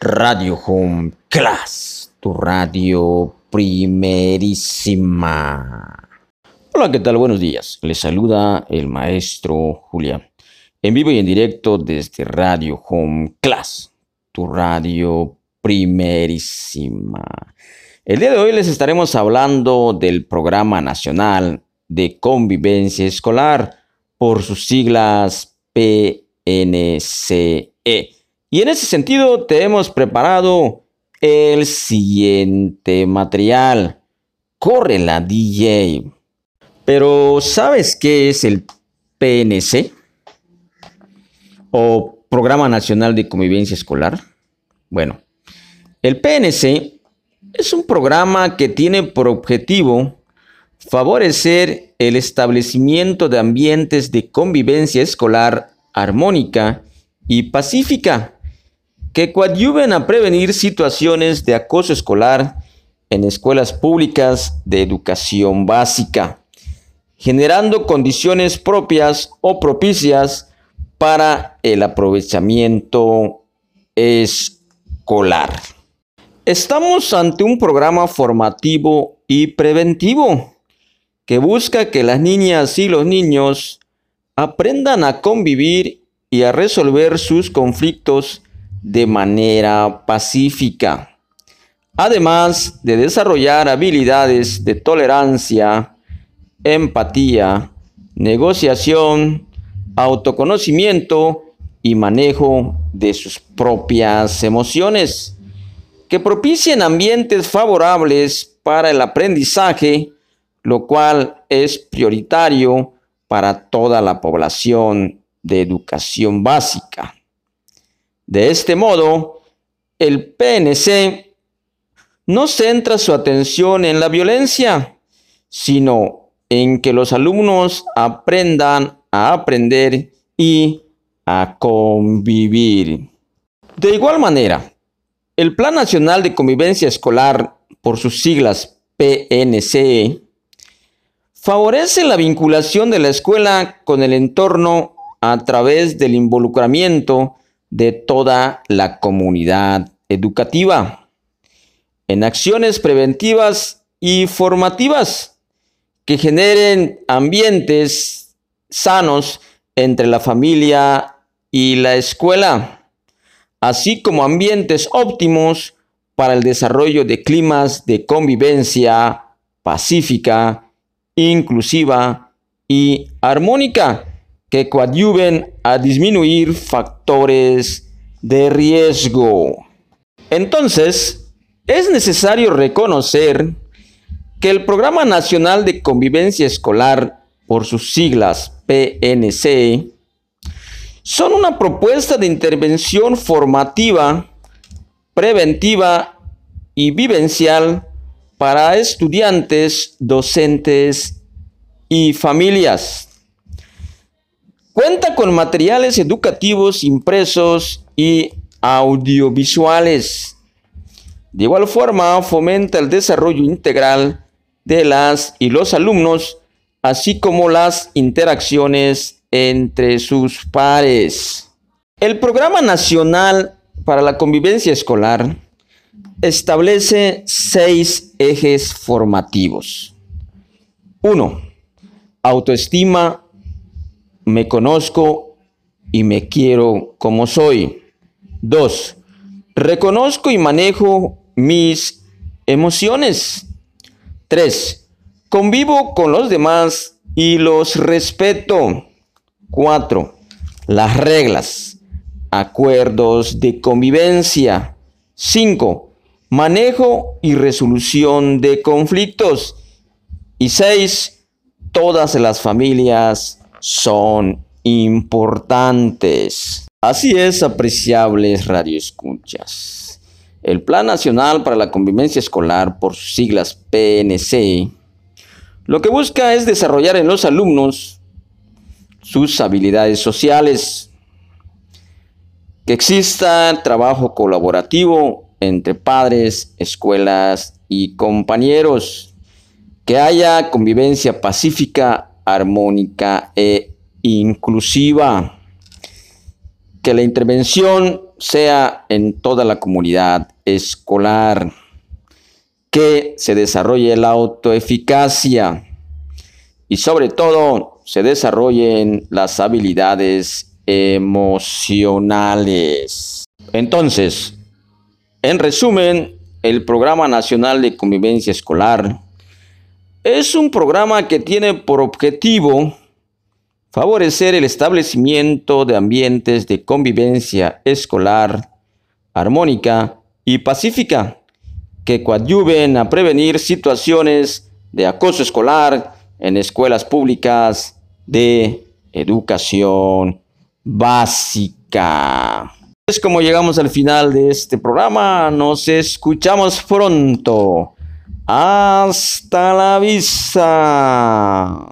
Radio Home Class, tu radio primerísima. Hola, ¿qué tal? Buenos días. Les saluda el maestro Julián. En vivo y en directo desde Radio Home Class, tu radio primerísima. El día de hoy les estaremos hablando del Programa Nacional de Convivencia Escolar, por sus siglas PNCE. Y en ese sentido te hemos preparado el siguiente material. Corre la DJ. Pero ¿sabes qué es el PNC? ¿O Programa Nacional de Convivencia Escolar? Bueno, el PNC es un programa que tiene por objetivo favorecer el establecimiento de ambientes de convivencia escolar armónica y pacífica que coadyuven a prevenir situaciones de acoso escolar en escuelas públicas de educación básica, generando condiciones propias o propicias para el aprovechamiento escolar. Estamos ante un programa formativo y preventivo que busca que las niñas y los niños aprendan a convivir y a resolver sus conflictos de manera pacífica, además de desarrollar habilidades de tolerancia, empatía, negociación, autoconocimiento y manejo de sus propias emociones, que propicien ambientes favorables para el aprendizaje lo cual es prioritario para toda la población de educación básica. De este modo, el PNC no centra su atención en la violencia, sino en que los alumnos aprendan a aprender y a convivir. De igual manera, el Plan Nacional de Convivencia Escolar, por sus siglas PNCE, favorece la vinculación de la escuela con el entorno a través del involucramiento de toda la comunidad educativa. En acciones preventivas y formativas que generen ambientes sanos entre la familia y la escuela, así como ambientes óptimos para el desarrollo de climas de convivencia pacífica inclusiva y armónica que coadyuven a disminuir factores de riesgo. Entonces, es necesario reconocer que el Programa Nacional de Convivencia Escolar, por sus siglas PNC, son una propuesta de intervención formativa, preventiva y vivencial para estudiantes, docentes y familias. Cuenta con materiales educativos impresos y audiovisuales. De igual forma, fomenta el desarrollo integral de las y los alumnos, así como las interacciones entre sus pares. El Programa Nacional para la Convivencia Escolar establece seis ejes formativos. Uno, autoestima, me conozco y me quiero como soy. Dos, reconozco y manejo mis emociones. Tres, convivo con los demás y los respeto. Cuatro, las reglas, acuerdos de convivencia. Cinco, manejo y resolución de conflictos. Y seis, todas las familias son importantes. Así es, apreciables radioescuchas. El Plan Nacional para la Convivencia Escolar, por sus siglas PNC, lo que busca es desarrollar en los alumnos sus habilidades sociales, que exista trabajo colaborativo entre padres, escuelas y compañeros, que haya convivencia pacífica, armónica e inclusiva. que la intervención sea en toda la comunidad escolar, que se desarrolle la autoeficacia y sobre todo se desarrollen las habilidades emocionales. Entonces, en resumen, el Programa Nacional de Convivencia Escolar es un programa que tiene por objetivo favorecer el establecimiento de ambientes de convivencia escolar armónica y pacífica que coadyuven a prevenir situaciones de acoso escolar en escuelas públicas de educación básica. Es como llegamos al final de este programa. Nos escuchamos pronto. Hasta la vista.